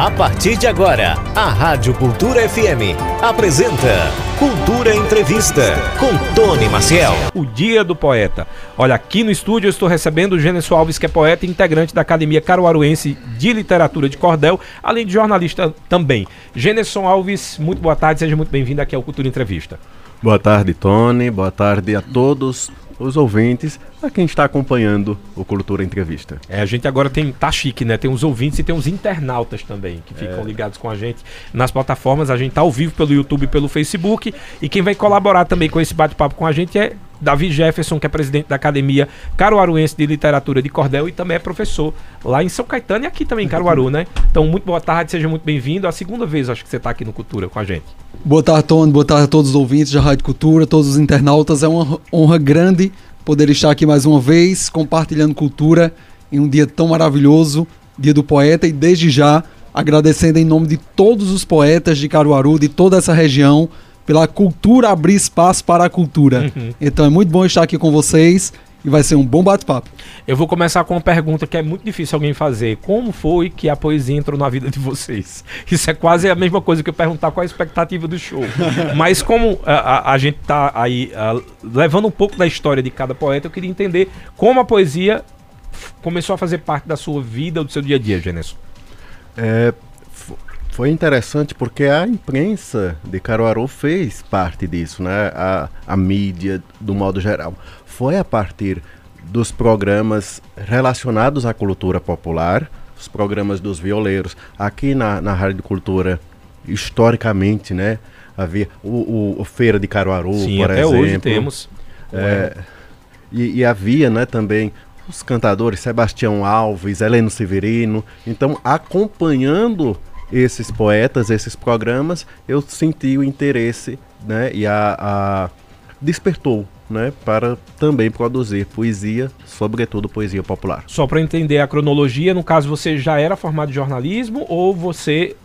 A partir de agora, a Rádio Cultura FM apresenta Cultura Entrevista com Tony Maciel. O Dia do Poeta. Olha, aqui no estúdio eu estou recebendo o Gênesis Alves, que é poeta e integrante da Academia Caruaruense de Literatura de Cordel, além de jornalista também. Gênesis Alves, muito boa tarde, seja muito bem-vindo aqui ao Cultura Entrevista. Boa tarde, Tony. Boa tarde a todos os ouvintes, a quem está acompanhando o Cultura Entrevista. É, a gente agora tem, tá chique, né? Tem os ouvintes e tem os internautas também, que ficam é. ligados com a gente nas plataformas. A gente tá ao vivo pelo YouTube e pelo Facebook. E quem vai colaborar também com esse bate-papo com a gente é Davi Jefferson, que é presidente da Academia Caruaruense de Literatura de Cordel e também é professor lá em São Caetano e aqui também em Caruaru, né? Então, muito boa tarde, seja muito bem-vindo. A segunda vez, acho que você está aqui no Cultura com a gente. Boa tarde, Tony. Boa tarde a todos os ouvintes da Rádio Cultura, todos os internautas. É uma honra grande poder estar aqui mais uma vez, compartilhando cultura em um dia tão maravilhoso, Dia do Poeta, e desde já agradecendo em nome de todos os poetas de Caruaru, de toda essa região, pela cultura abrir espaço para a cultura. Uhum. Então é muito bom estar aqui com vocês e vai ser um bom bate-papo. Eu vou começar com uma pergunta que é muito difícil alguém fazer. Como foi que a poesia entrou na vida de vocês? Isso é quase a mesma coisa que eu perguntar qual a expectativa do show. Mas como a, a, a gente está aí a, levando um pouco da história de cada poeta, eu queria entender como a poesia começou a fazer parte da sua vida, do seu dia a dia, Geneson. É, foi interessante porque a imprensa de Caruaru fez parte disso, né? A, a mídia, do modo geral. Foi a partir dos programas relacionados à cultura popular, os programas dos violeiros. Aqui na, na Rádio Cultura, historicamente, né? Havia o, o, o Feira de Caruaru, Sim, por até exemplo. hoje temos. É, e, e havia né, também os cantadores Sebastião Alves, Heleno Severino. Então, acompanhando esses poetas, esses programas, eu senti o interesse né, e a, a despertou né, para também produzir poesia, sobretudo poesia popular. Só para entender a cronologia, no caso você já era formado em jornalismo ou você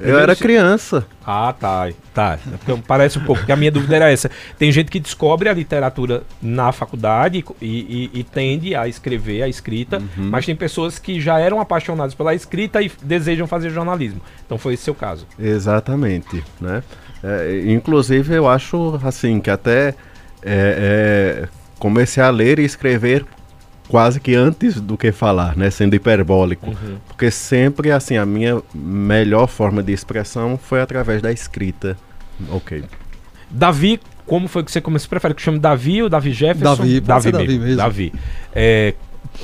eu era criança. Ah, tá. Tá. Então, parece um pouco, porque a minha dúvida era essa. Tem gente que descobre a literatura na faculdade e, e, e tende a escrever a escrita, uhum. mas tem pessoas que já eram apaixonadas pela escrita e desejam fazer jornalismo. Então foi esse seu caso. Exatamente. Né? É, inclusive, eu acho assim que até é, é, comecei a ler e escrever quase que antes do que falar, né, sendo hiperbólico, uhum. porque sempre assim a minha melhor forma de expressão foi através da escrita. OK. Davi, como foi que você começou? Você prefere que chame Davi ou Davi Jefferson? Davi, Davi, mesmo. Davi mesmo. Davi. É,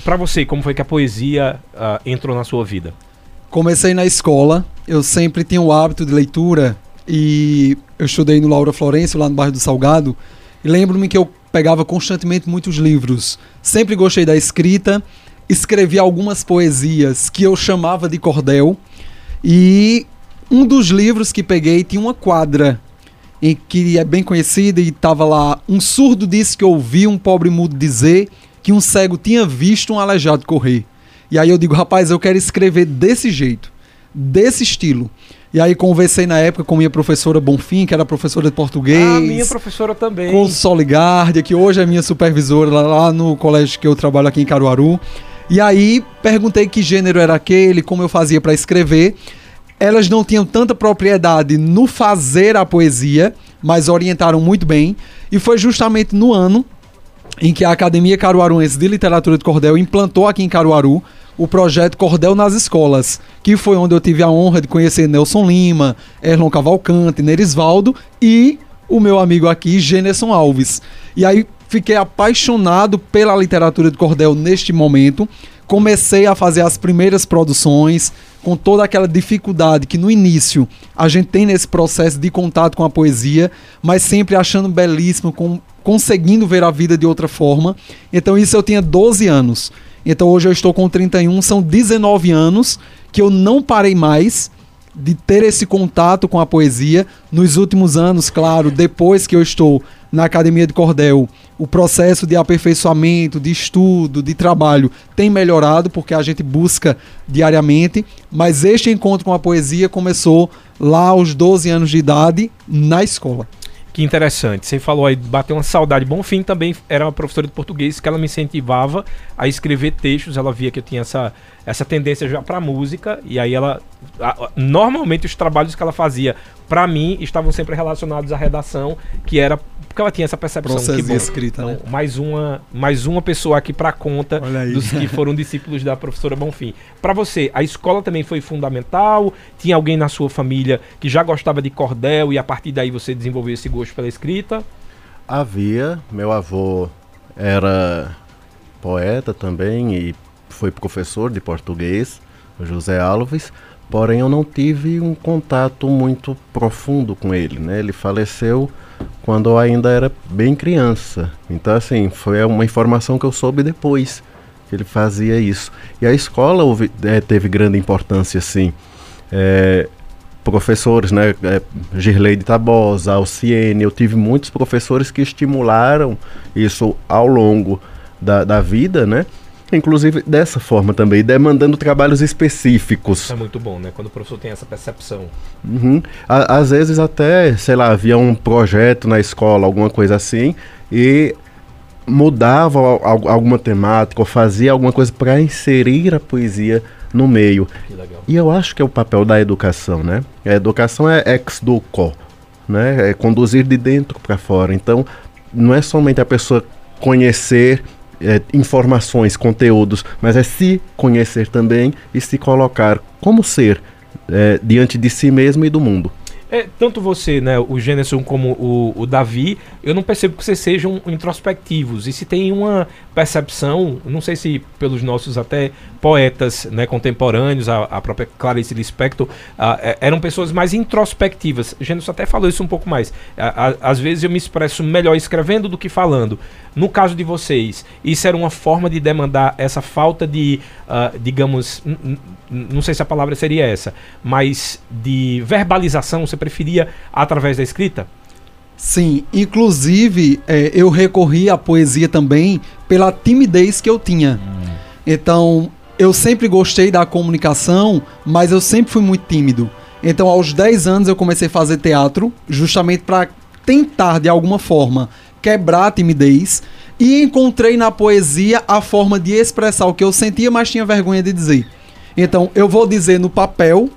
para você, como foi que a poesia uh, entrou na sua vida? Comecei na escola, eu sempre tinha o hábito de leitura e eu estudei no Laura Florencio, lá no bairro do Salgado, e lembro-me que eu pegava constantemente muitos livros. Sempre gostei da escrita, escrevi algumas poesias que eu chamava de cordel. E um dos livros que peguei tinha uma quadra em que é bem conhecida e estava lá: um surdo disse que ouviu um pobre mudo dizer que um cego tinha visto um aleijado correr. E aí eu digo, rapaz, eu quero escrever desse jeito, desse estilo. E aí conversei na época com minha professora Bonfim, que era professora de português. Ah, minha professora também. Com Soligardia, que hoje é minha supervisora lá, no colégio que eu trabalho aqui em Caruaru. E aí perguntei que gênero era aquele, como eu fazia para escrever. Elas não tinham tanta propriedade no fazer a poesia, mas orientaram muito bem. E foi justamente no ano em que a Academia Caruaruense de Literatura de Cordel implantou aqui em Caruaru o projeto Cordel nas Escolas, que foi onde eu tive a honra de conhecer Nelson Lima, Erlon Cavalcante, Nerisvaldo e o meu amigo aqui, Generson Alves. E aí fiquei apaixonado pela literatura de cordel neste momento. Comecei a fazer as primeiras produções com toda aquela dificuldade que no início a gente tem nesse processo de contato com a poesia, mas sempre achando belíssimo, com, conseguindo ver a vida de outra forma. Então isso eu tinha 12 anos. Então hoje eu estou com 31, são 19 anos que eu não parei mais de ter esse contato com a poesia. Nos últimos anos, claro, depois que eu estou na Academia de Cordel, o processo de aperfeiçoamento, de estudo, de trabalho tem melhorado porque a gente busca diariamente, mas este encontro com a poesia começou lá aos 12 anos de idade na escola. Que interessante. Você falou aí, bateu uma saudade. Bom fim também era uma professora de português que ela me incentivava a escrever textos. Ela via que eu tinha essa, essa tendência já para música. E aí ela. A, normalmente os trabalhos que ela fazia para mim estavam sempre relacionados à redação, que era porque ela tinha essa percepção Processo que de bom, escrita, né? então, mais uma mais uma pessoa aqui para conta dos que foram discípulos da professora Bonfim. Para você, a escola também foi fundamental? Tinha alguém na sua família que já gostava de cordel e a partir daí você desenvolveu esse gosto pela escrita? Havia, meu avô era poeta também e foi professor de português, o José Alves, porém eu não tive um contato muito profundo com ele, né? Ele faleceu quando eu ainda era bem criança. Então assim, foi uma informação que eu soube depois que ele fazia isso. E a escola houve, eh, teve grande importância sim. Eh, professores, né, é, Girleide Tabosa, Alciene, eu tive muitos professores que estimularam isso ao longo da, da vida, né, inclusive dessa forma também, demandando trabalhos específicos. É muito bom, né? Quando o professor tem essa percepção. Uhum. À- Às vezes até, sei lá, havia um projeto na escola, alguma coisa assim, e mudava al- al- alguma temática ou fazia alguma coisa para inserir a poesia no meio. E eu acho que é o papel da educação, né? A educação é ex duco, né? É conduzir de dentro para fora. Então, não é somente a pessoa conhecer é, informações, conteúdos, mas é se conhecer também e se colocar como ser é, diante de si mesmo e do mundo. É, tanto você, né, o Gêneson como o, o Davi, eu não percebo que vocês sejam introspectivos. E se tem uma percepção, não sei se pelos nossos até poetas né, contemporâneos, a, a própria Clarice Lispector, ah, é- eram pessoas mais introspectivas. O Gêneson até falou isso um pouco mais. A- a- às vezes eu me expresso melhor escrevendo do que falando. No caso de vocês, isso era uma forma de demandar essa falta de, ah, digamos, não sei se a palavra seria essa, mas de verbalização, você preferia através da escrita? Sim, inclusive é, eu recorri à poesia também pela timidez que eu tinha. Então, eu sempre gostei da comunicação, mas eu sempre fui muito tímido. Então, aos 10 anos eu comecei a fazer teatro, justamente para tentar de alguma forma quebrar a timidez e encontrei na poesia a forma de expressar o que eu sentia, mas tinha vergonha de dizer. Então, eu vou dizer no papel,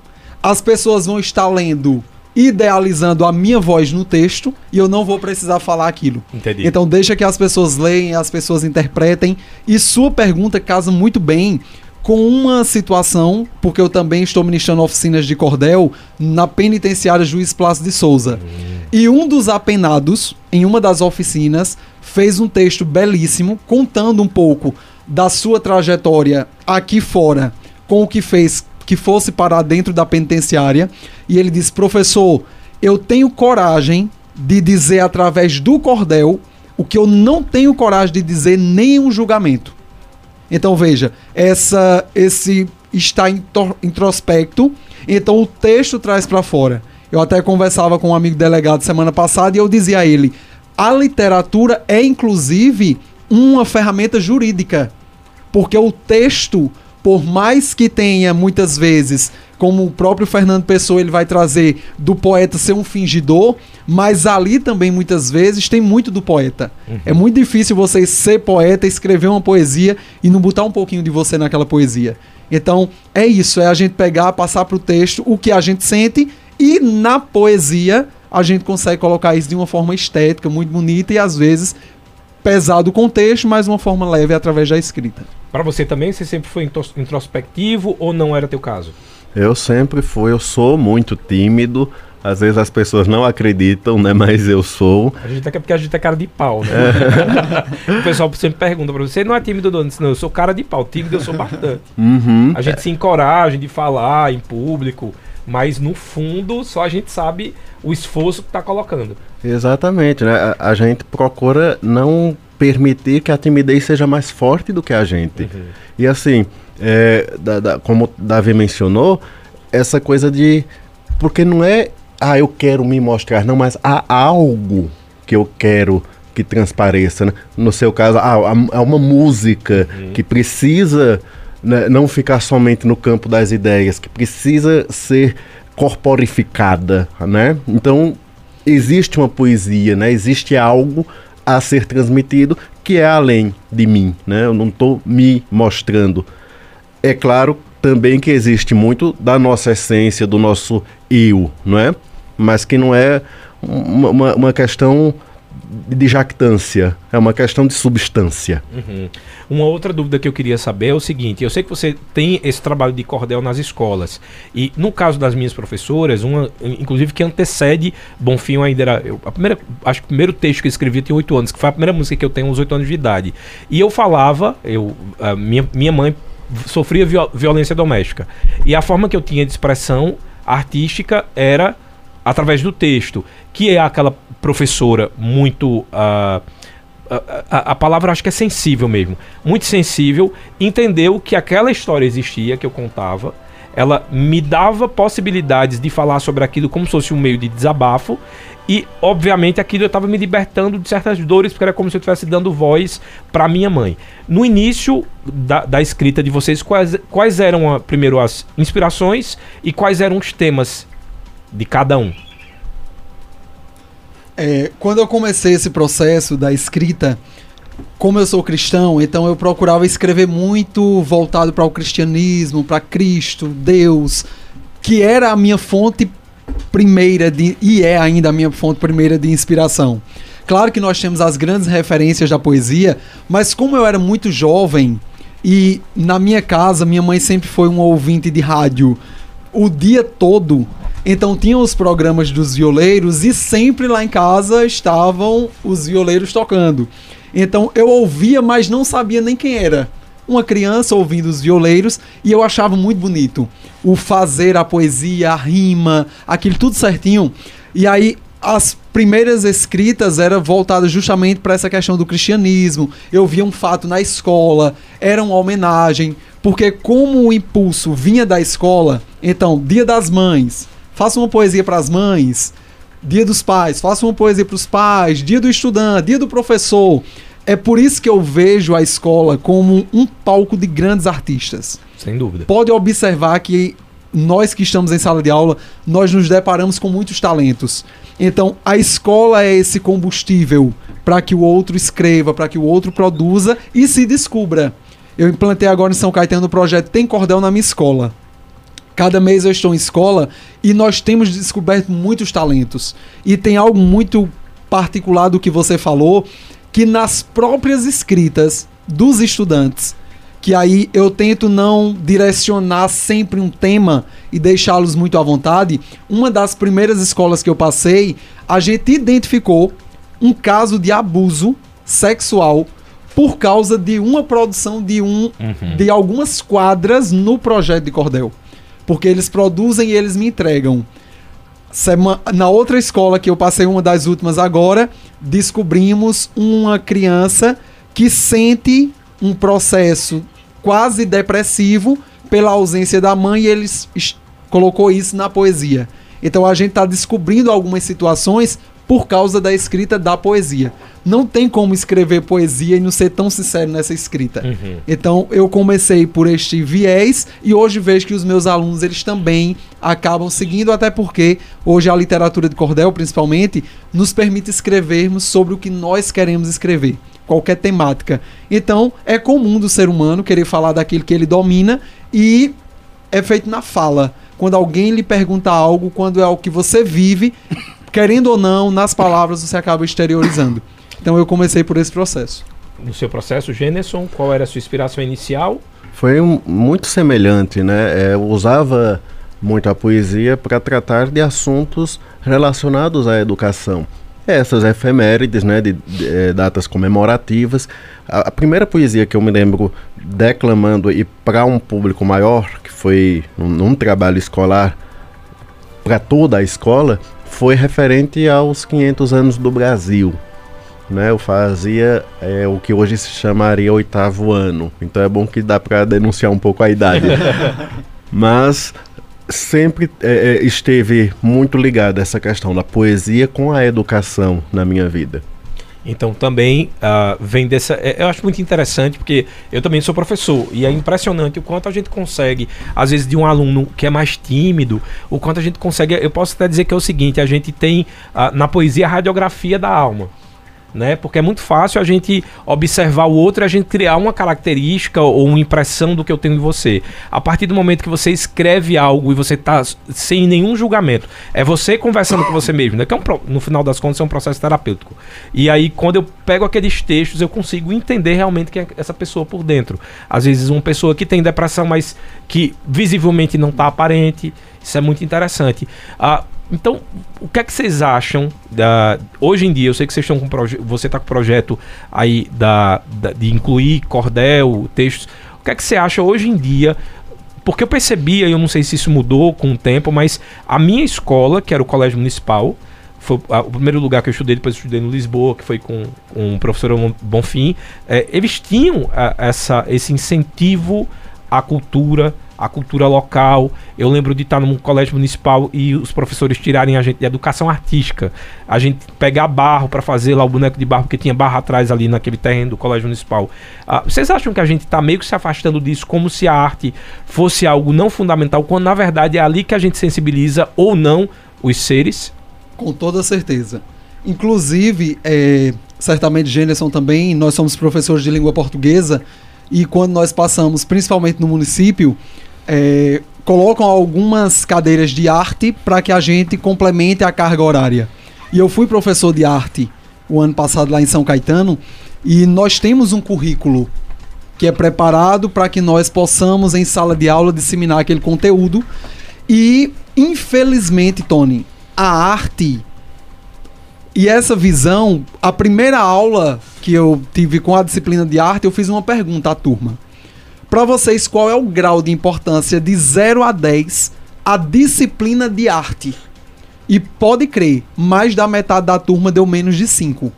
as pessoas vão estar lendo, idealizando a minha voz no texto, e eu não vou precisar falar aquilo. Entendi. Então, deixa que as pessoas leem, as pessoas interpretem. E sua pergunta casa muito bem com uma situação, porque eu também estou ministrando oficinas de cordel na penitenciária Juiz Plácido de Souza. E um dos apenados, em uma das oficinas, fez um texto belíssimo contando um pouco da sua trajetória aqui fora com o que fez que fosse parar dentro da penitenciária. E ele disse: professor, eu tenho coragem de dizer através do cordel o que eu não tenho coragem de dizer nem em um julgamento. Então veja, essa esse está intro- introspecto, então o texto traz para fora. Eu até conversava com um amigo delegado semana passada e eu dizia a ele: a literatura é inclusive uma ferramenta jurídica, porque o texto, por mais que tenha muitas vezes, como o próprio Fernando Pessoa ele vai trazer do poeta ser um fingidor, mas ali também muitas vezes tem muito do poeta. É muito difícil você ser poeta, escrever uma poesia e não botar um pouquinho de você naquela poesia. Então, é isso, é a gente pegar, passar pro texto o que a gente sente e na poesia a gente consegue colocar isso de uma forma estética, muito bonita e às vezes pesado o contexto, mas uma forma leve através da escrita. Para você também, você sempre foi intros- introspectivo ou não era teu caso? Eu sempre fui, eu sou muito tímido. Às vezes as pessoas não acreditam, né? Mas eu sou. A gente é porque a gente é cara de pau, né? o pessoal sempre pergunta pra você, não é tímido não? Eu disse, Não, eu sou cara de pau, tímido eu sou bastante. Uhum. A gente se encoraja de falar em público, mas no fundo só a gente sabe o esforço que tá colocando. Exatamente, né? A, a gente procura não permitir que a timidez seja mais forte do que a gente. E assim, é, da- da- como Davi mencionou, essa coisa de. Porque não é, ah, eu quero me mostrar, não, mas há algo que eu quero que transpareça. Né? No seu caso, ah, há- há uma música que precisa né, não ficar somente no campo das ideias, que precisa ser corporificada, né? Então, existe uma poesia, né? Existe algo a ser transmitido que é além de mim, né? Eu não estou me mostrando. É claro também que existe muito da nossa essência, do nosso eu, não é? Mas que não é uma, uma questão de jactância, é uma questão de substância. Uhum. Uma outra dúvida que eu queria saber é o seguinte: eu sei que você tem esse trabalho de cordel nas escolas, e no caso das minhas professoras, uma, inclusive que antecede Bonfim ainda era. Eu, a primeira, acho que o primeiro texto que eu escrevi tinha oito anos, que foi a primeira música que eu tenho uns oito anos de idade. E eu falava, eu, minha, minha mãe sofria viol, violência doméstica. E a forma que eu tinha de expressão artística era através do texto, que é aquela professora muito. Uh, a, a, palavra acho que é sensível mesmo. Muito sensível. Entendeu que aquela história existia, que eu contava. Ela me dava possibilidades de falar sobre aquilo como se fosse um meio de desabafo. E, obviamente, aquilo eu estava me libertando de certas dores, porque era como se eu estivesse dando voz para minha mãe. No início da, da, escrita de vocês, quais, quais eram, a, primeiro, as inspirações e quais eram os temas de cada um? É, quando eu comecei esse processo da escrita, como eu sou cristão, então eu procurava escrever muito voltado para o cristianismo, para Cristo, Deus, que era a minha fonte primeira de, e é ainda a minha fonte primeira de inspiração. Claro que nós temos as grandes referências da poesia, mas como eu era muito jovem e na minha casa minha mãe sempre foi um ouvinte de rádio o dia todo, então tinham os programas dos violeiros e sempre lá em casa estavam os violeiros tocando. Então eu ouvia, mas não sabia nem quem era. Uma criança ouvindo os violeiros e eu achava muito bonito o fazer a poesia, a rima, aquilo tudo certinho. E aí as primeiras escritas eram voltadas justamente para essa questão do cristianismo. Eu via um fato na escola, era uma homenagem, porque como o impulso vinha da escola, então, Dia das Mães, faça uma poesia para as mães. Dia dos pais, faça uma poesia para os pais. Dia do estudante, dia do professor. É por isso que eu vejo a escola como um palco de grandes artistas. Sem dúvida. Pode observar que nós que estamos em sala de aula, nós nos deparamos com muitos talentos. Então, a escola é esse combustível para que o outro escreva, para que o outro produza e se descubra. Eu implantei agora em São Caetano o projeto Tem Cordel na minha escola. Cada mês eu estou em escola e nós temos descoberto muitos talentos. E tem algo muito particular do que você falou, que nas próprias escritas dos estudantes, que aí eu tento não direcionar sempre um tema e deixá-los muito à vontade. Uma das primeiras escolas que eu passei, a gente identificou um caso de abuso sexual por causa de uma produção de um uhum. de algumas quadras no projeto de cordel porque eles produzem e eles me entregam. Na outra escola que eu passei, uma das últimas agora, descobrimos uma criança que sente um processo quase depressivo pela ausência da mãe e eles colocou isso na poesia. Então a gente está descobrindo algumas situações por causa da escrita da poesia. Não tem como escrever poesia e não ser tão sincero nessa escrita. Uhum. Então eu comecei por este viés e hoje vejo que os meus alunos eles também acabam seguindo, até porque hoje a literatura de cordel, principalmente, nos permite escrevermos sobre o que nós queremos escrever qualquer temática. Então, é comum do ser humano querer falar daquilo que ele domina e é feito na fala. Quando alguém lhe pergunta algo, quando é o que você vive, querendo ou não, nas palavras você acaba exteriorizando. Então eu comecei por esse processo. No seu processo, Geneson, qual era a sua inspiração inicial? Foi um, muito semelhante, né? É, eu usava muito a poesia para tratar de assuntos relacionados à educação. Essas efemérides, né, de, de, de é, datas comemorativas. A, a, primeira poesia que eu me lembro declamando e para um público maior, que foi num, num trabalho escolar para toda a escola, foi referente aos 500 anos do Brasil. Né, eu fazia é, o que hoje se chamaria oitavo ano. Então é bom que dá para denunciar um pouco a idade. Mas sempre é, é, esteve muito ligada essa questão da poesia com a educação na minha vida. Então também uh, vem dessa. É, eu acho muito interessante, porque eu também sou professor, e é impressionante o quanto a gente consegue, às vezes, de um aluno que é mais tímido, o quanto a gente consegue. Eu posso até dizer que é o seguinte: a gente tem uh, na poesia a radiografia da alma né? Porque é muito fácil a gente observar o outro e a gente criar uma característica ou uma impressão do que eu tenho de você. A partir do momento que você escreve algo e você está sem nenhum julgamento, é você conversando com você mesmo, né? Que é um, no final das contas é um processo terapêutico. E aí quando eu pego aqueles textos, eu consigo entender realmente quem é essa pessoa por dentro. Às vezes uma pessoa que tem depressão, mas que visivelmente não está aparente. Isso é muito interessante. Ah, então, o que é que vocês acham da, hoje em dia? Eu sei que vocês estão com você está com o projeto aí da, da, de incluir cordel, textos. O que é que você acha hoje em dia? Porque eu percebia, eu não sei se isso mudou com o tempo, mas a minha escola, que era o Colégio Municipal, foi o primeiro lugar que eu estudei, depois eu estudei no Lisboa, que foi com, com o professor Bonfim. É, eles tinham a, essa, esse incentivo à cultura, a cultura local. Eu lembro de estar num colégio municipal e os professores tirarem a gente de educação artística. A gente pegar barro para fazer lá o boneco de barro, porque tinha barro atrás ali naquele terreno do colégio municipal. Ah, vocês acham que a gente está meio que se afastando disso, como se a arte fosse algo não fundamental, quando na verdade é ali que a gente sensibiliza ou não os seres? Com toda certeza. Inclusive, é, certamente Gênerson também, nós somos professores de língua portuguesa e quando nós passamos, principalmente no município, é, colocam algumas cadeiras de arte para que a gente complemente a carga horária. E eu fui professor de arte o ano passado lá em São Caetano e nós temos um currículo que é preparado para que nós possamos em sala de aula disseminar aquele conteúdo e infelizmente, Tony, a arte e essa visão, a primeira aula que eu tive com a disciplina de arte, eu fiz uma pergunta à turma. Para vocês, qual é o grau de importância de 0 a 10 a disciplina de arte? E pode crer, mais da metade da turma deu menos de 5.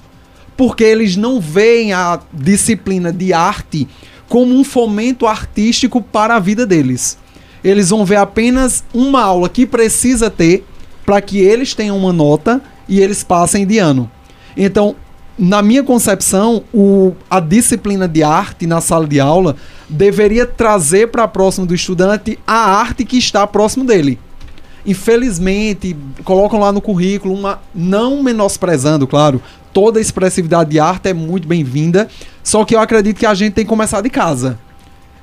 Porque eles não veem a disciplina de arte como um fomento artístico para a vida deles. Eles vão ver apenas uma aula que precisa ter para que eles tenham uma nota e eles passem de ano. Então, na minha concepção, o, a disciplina de arte na sala de aula deveria trazer para próximo do estudante a arte que está próximo dele. Infelizmente, colocam lá no currículo uma não menosprezando, claro, toda expressividade de arte é muito bem-vinda, só que eu acredito que a gente tem que começar de casa.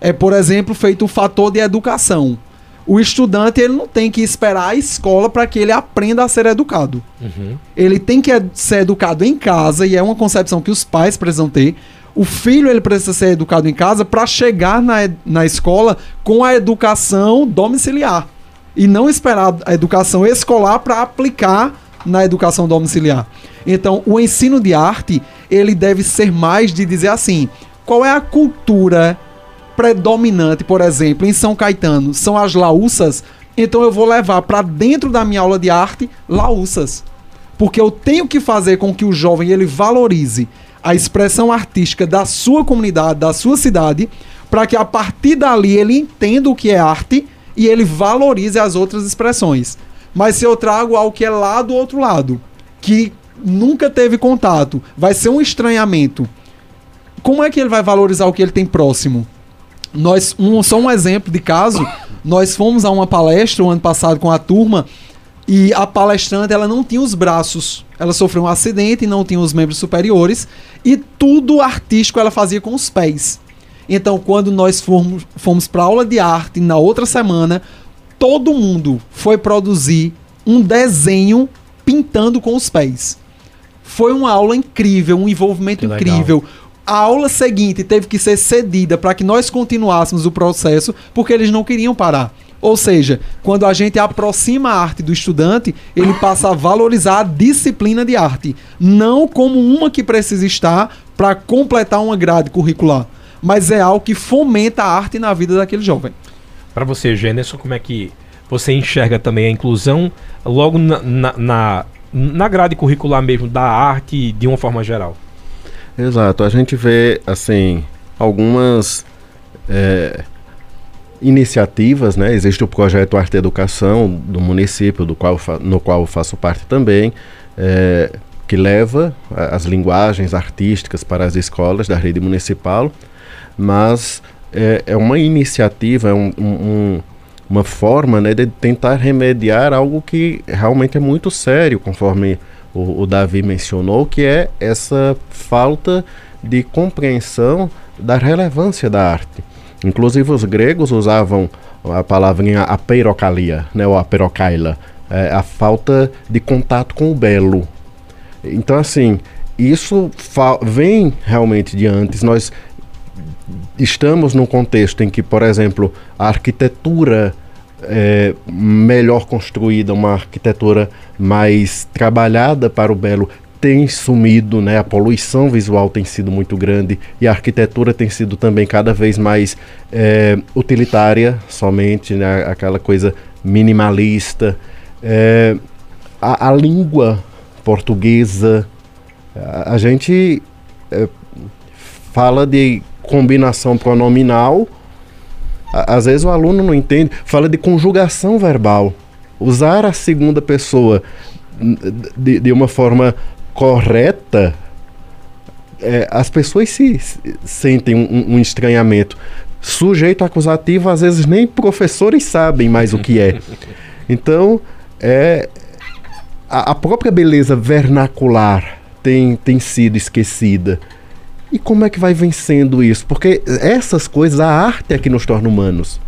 É, por exemplo, feito o fator de educação o estudante ele não tem que esperar a escola para que ele aprenda a ser educado. Uhum. Ele tem que ser educado em casa e é uma concepção que os pais precisam ter. O filho ele precisa ser educado em casa para chegar na, na escola com a educação domiciliar e não esperar a educação escolar para aplicar na educação domiciliar. Então, o ensino de arte ele deve ser mais de dizer assim: qual é a cultura predominante, por exemplo, em São Caetano, são as laúças, então eu vou levar para dentro da minha aula de arte laúças. Porque eu tenho que fazer com que o jovem ele valorize a expressão artística da sua comunidade, da sua cidade, para que a partir dali ele entenda o que é arte e ele valorize as outras expressões. Mas se eu trago algo que é lá do outro lado, que nunca teve contato, vai ser um estranhamento. Como é que ele vai valorizar o que ele tem próximo? Nós, um, só um exemplo de caso, nós fomos a uma palestra o ano passado com a turma e a palestrante ela não tinha os braços. Ela sofreu um acidente e não tinha os membros superiores e tudo artístico ela fazia com os pés. Então, quando nós fomos, fomos para aula de arte na outra semana, todo mundo foi produzir um desenho pintando com os pés. Foi uma aula incrível, um envolvimento incrível a aula seguinte teve que ser cedida para que nós continuássemos o processo, porque eles não queriam parar. Ou seja, quando a gente aproxima a arte do estudante, ele passa a valorizar a disciplina de arte, não como uma que precisa estar para completar uma grade curricular, mas é algo que fomenta a arte na vida daquele jovem. Para você, Gênesis, como é que você enxerga também a inclusão logo na, na, na, na grade curricular mesmo da arte de uma forma geral? Exato, a gente vê assim algumas é, iniciativas, né? Existe o projeto Arte Educação do município, do qual no qual eu faço parte também, é, que leva as linguagens artísticas para as escolas da rede municipal, mas é, é uma iniciativa, é um, um, uma forma né, de tentar remediar algo que realmente é muito sério, conforme o, o Davi mencionou, que é essa falta de compreensão da relevância da arte. Inclusive os gregos usavam a palavrinha apeirocalia, né, ou aperokaila, é, a falta de contato com o belo. Então, assim, isso vem realmente de antes. Nós estamos num contexto em que, por exemplo, a arquitetura é, melhor construída, uma arquitetura mais trabalhada para o belo, tem sumido, né? A poluição visual tem sido muito grande e a arquitetura tem sido também cada vez mais é, utilitária, somente, né? Aquela coisa minimalista. É, a, a, língua portuguesa, a, a gente é, fala de combinação pronominal, às vezes o aluno não entende, fala de conjugação verbal. Usar a segunda pessoa de, de uma forma correta, é, as pessoas se, se sentem um, um, estranhamento. Sujeito acusativo, às vezes nem professores sabem mais o que é. Então, é, a, a própria beleza vernacular tem, tem sido esquecida. E como é que vai vencendo isso? Porque essas coisas, a arte é que nos torna humanos.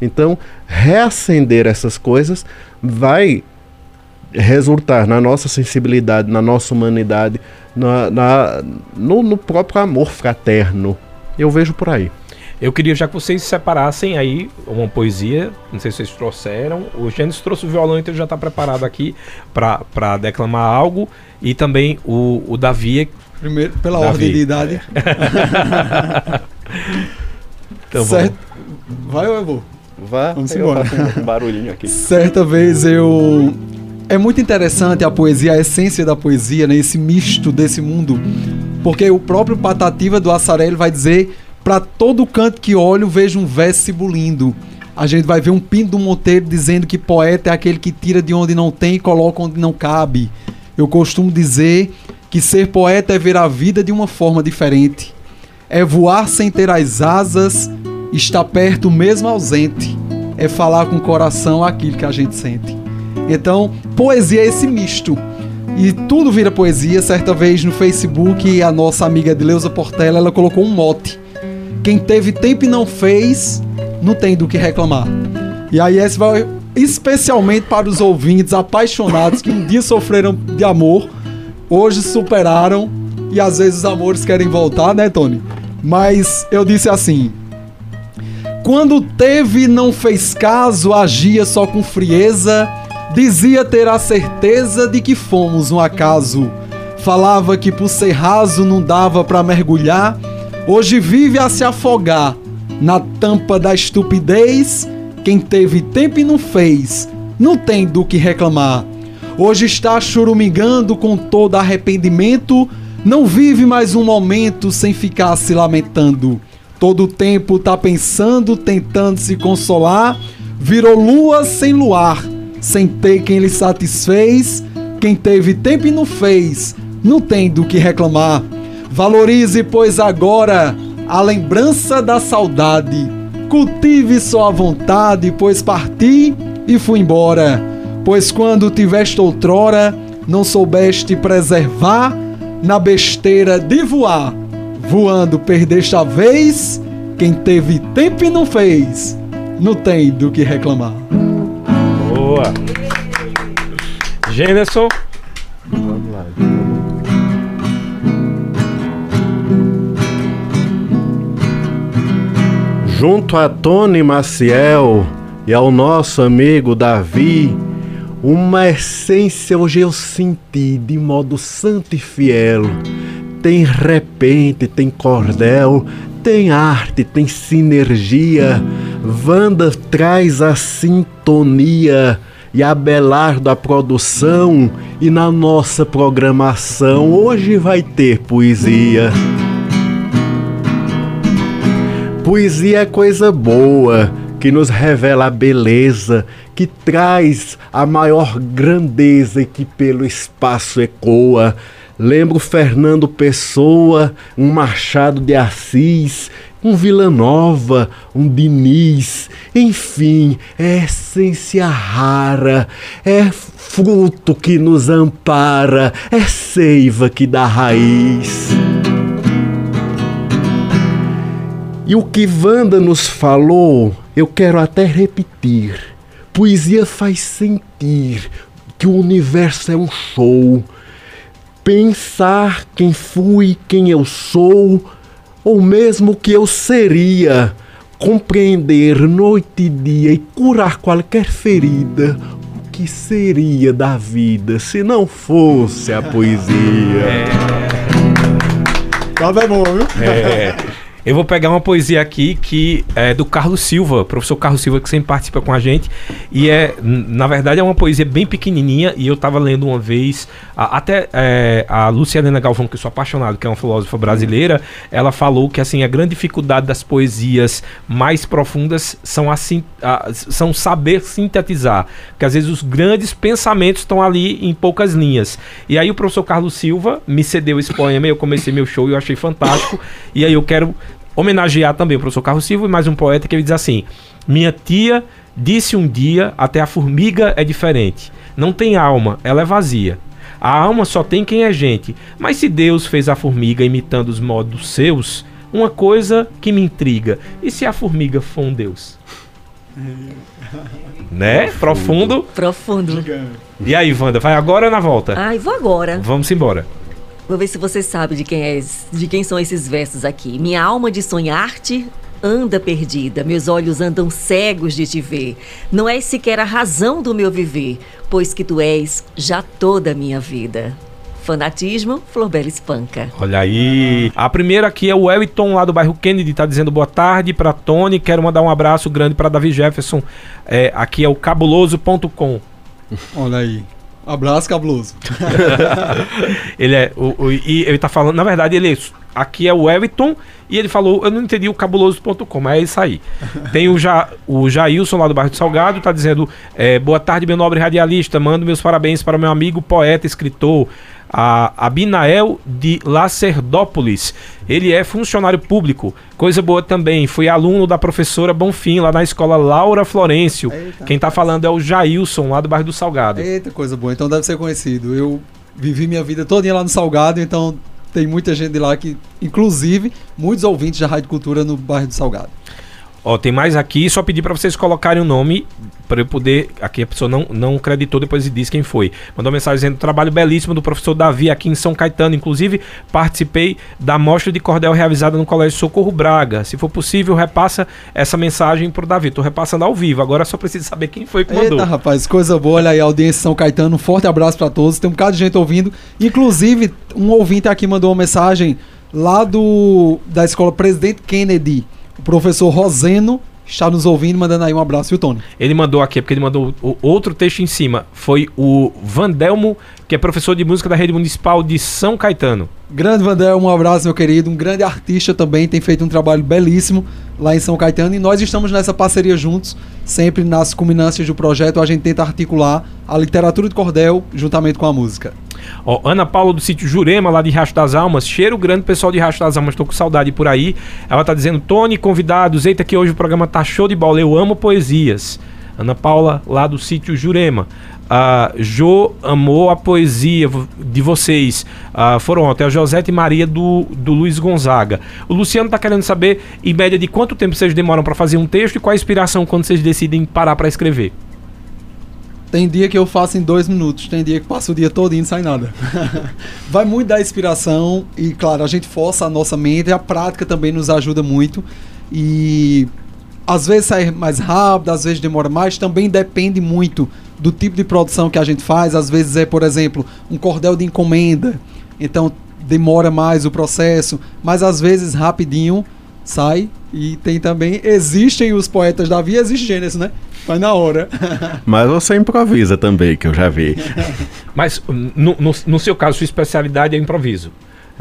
Então, reacender essas coisas vai resultar na nossa sensibilidade, na nossa humanidade, na, na no, no, próprio amor fraterno. Eu vejo por aí. Eu queria já que vocês separassem aí uma poesia, não sei se vocês trouxeram. O Gênesis trouxe o violão, então já está preparado aqui para declamar algo. E também o, o Davi. Primeiro, pela Davi. ordem de idade. então, certo. Vai ou eu vou? Vá, Vamos embora. Um barulhinho aqui. Certa vez eu é muito interessante a poesia, a essência da poesia, né? esse misto desse mundo. Porque o próprio Patativa do Assarelli vai dizer: para todo canto que olho, vejo um verso lindo. A gente vai ver um Pinto do Monteiro dizendo que poeta é aquele que tira de onde não tem e coloca onde não cabe. Eu costumo dizer que ser poeta é ver a vida de uma forma diferente. É voar sem ter as asas, estar perto mesmo ausente. É falar com o coração aquilo que a gente sente. Então, poesia é esse misto. E tudo vira poesia. Certa vez no Facebook, a nossa amiga Deleuza Portela, ela colocou um mote. Quem teve tempo e não fez, não tem do que reclamar. E aí esse vai especialmente para os ouvintes apaixonados que um dia sofreram de amor, hoje superaram e às vezes os amores querem voltar, né, Tony? Mas eu disse assim: quando teve não fez caso, agia só com frieza Dizia ter a certeza de que fomos um acaso. Falava que por ser raso não dava para mergulhar. Hoje vive a se afogar na tampa da estupidez. Quem teve tempo e não fez, não tem do que reclamar. Hoje está churumingando com todo arrependimento. Não vive mais um momento sem ficar se lamentando. Todo tempo tá pensando, tentando se consolar. Virou lua sem luar sem ter quem lhe satisfez. Quem teve tempo e não fez, não tem do que reclamar. Valorize, pois, agora a lembrança da saudade. Cultive sua vontade, pois parti e fui embora. Pois quando tiveste outrora, não soubeste preservar, na besteira de voar. Voando perdeste a vez, quem teve tempo e não fez, não tem do que reclamar. Boa. Gênerson. Junto a Tony Maciel e ao nosso amigo Davi, uma essência hoje eu senti de modo santo e fiel. Tem repente, tem cordel, tem arte, tem sinergia. Wanda traz a sintonia e a belar da produção e na nossa programação hoje vai ter poesia. Poesia é coisa boa que nos revela a beleza, que traz a maior grandeza e que pelo espaço ecoa lembro Fernando Pessoa, um Machado de Assis, um Vila Nova, um Diniz, enfim, é essência rara, é fruto que nos ampara, é seiva que dá raiz. E o que Wanda nos falou, eu quero até repetir. Poesia faz sentir que o universo é um show. Pensar quem fui, quem eu sou, ou mesmo que eu seria. Compreender noite e dia e curar qualquer ferida. O que seria da vida se não fosse a poesia? É. Tá bom, viu? É. Eu vou pegar uma poesia aqui que é do Carlos Silva, professor Carlos Silva, que sempre participa com a gente. E é, na verdade, é uma poesia bem pequenininha. E eu estava lendo uma vez, a, até é, a Luciana Galvão, que eu sou apaixonado, que é uma filósofa brasileira, ela falou que assim a grande dificuldade das poesias mais profundas são, assim, a, são saber sintetizar. Porque às vezes os grandes pensamentos estão ali em poucas linhas. E aí o professor Carlos Silva me cedeu esse poema, eu comecei meu show e eu achei fantástico. E aí eu quero homenagear também o professor Carlos Silva e mais um poeta que ele diz assim: Minha tia disse um dia: até a formiga é diferente. Não tem alma, ela é vazia. A alma só tem quem é gente. Mas se Deus fez a formiga imitando os modos seus, uma coisa que me intriga: e se a formiga for um Deus? né? Profundo. Profundo. E aí, Wanda, vai agora ou na volta? Ai, vou agora. Vamos embora. Vou ver se você sabe de quem, é, de quem são esses versos aqui. Minha alma de sonhar-te anda perdida, meus olhos andam cegos de te ver. Não és sequer a razão do meu viver, pois que tu és já toda a minha vida. Fanatismo, Florbela Espanca. Olha aí. A primeira aqui é o Elton lá do bairro Kennedy, tá dizendo boa tarde para Tony. Quero mandar um abraço grande para Davi Jefferson. É, aqui é o cabuloso.com. Olha aí. Abraço, cabuloso. ele é. O, o, e ele tá falando, na verdade, ele é, aqui é o Everton e ele falou, eu não entendi o cabuloso.com, é isso aí. Tem o, ja, o Jailson lá do bairro do Salgado, tá dizendo: é, boa tarde, meu nobre radialista. Mando meus parabéns para o meu amigo poeta, escritor, a Abinael de Lacerdópolis. Ele é funcionário público. Coisa boa também. Foi aluno da professora Bonfim, lá na escola Laura Florencio. Eita, Quem tá falando é o Jailson, lá do bairro do Salgado. Eita, coisa boa. Então deve ser conhecido. Eu vivi minha vida toda lá no Salgado, então tem muita gente de lá que, inclusive, muitos ouvintes da Rádio Cultura no bairro do Salgado. Ó, tem mais aqui, só pedir para vocês colocarem o nome para eu poder. Aqui a pessoa não, não acreditou, depois disse quem foi. Mandou mensagem dizendo: trabalho belíssimo do professor Davi aqui em São Caetano. Inclusive, participei da mostra de cordel realizada no Colégio Socorro Braga. Se for possível, repassa essa mensagem pro Davi. Tô repassando ao vivo. Agora só preciso saber quem foi que mandou. Eita, rapaz, coisa boa. Olha aí, audiência São Caetano. Um forte abraço para todos. Tem um bocado de gente ouvindo. Inclusive, um ouvinte aqui mandou uma mensagem lá do da escola Presidente Kennedy o professor Roseno está nos ouvindo, mandando aí um abraço, viu, Tony? Ele mandou aqui, porque ele mandou o, outro texto em cima. Foi o Vandelmo, que é professor de música da rede municipal de São Caetano. Grande Vandelmo, um abraço, meu querido. Um grande artista também, tem feito um trabalho belíssimo lá em São Caetano. E nós estamos nessa parceria juntos, sempre nas culminâncias do projeto. A gente tenta articular a literatura de cordel juntamente com a música. Ó, Ana Paula do sítio Jurema, lá de Racho das Almas. Cheiro grande, pessoal de Racho das Almas. Tô com saudade por aí. Ela tá dizendo: Tony, convidados, eita que hoje o programa tá show de bola. Eu amo poesias. Ana Paula, lá do sítio Jurema. Uh, jo amou a poesia de vocês. Uh, foram ontem a Josete e Maria do, do Luiz Gonzaga. O Luciano está querendo saber, em média, de quanto tempo vocês demoram para fazer um texto e qual a inspiração quando vocês decidem parar para escrever. Tem dia que eu faço em dois minutos, tem dia que passo o dia todo e não sai nada. Vai muito da inspiração e, claro, a gente força a nossa mente, a prática também nos ajuda muito. E às vezes sai mais rápido, às vezes demora mais, também depende muito do tipo de produção que a gente faz. Às vezes é, por exemplo, um cordel de encomenda, então demora mais o processo, mas às vezes rapidinho sai. E tem também, existem os poetas da via, existe Gênesis, né? Vai na hora. Mas você improvisa também, que eu já vi. Mas no, no, no seu caso, sua especialidade é improviso.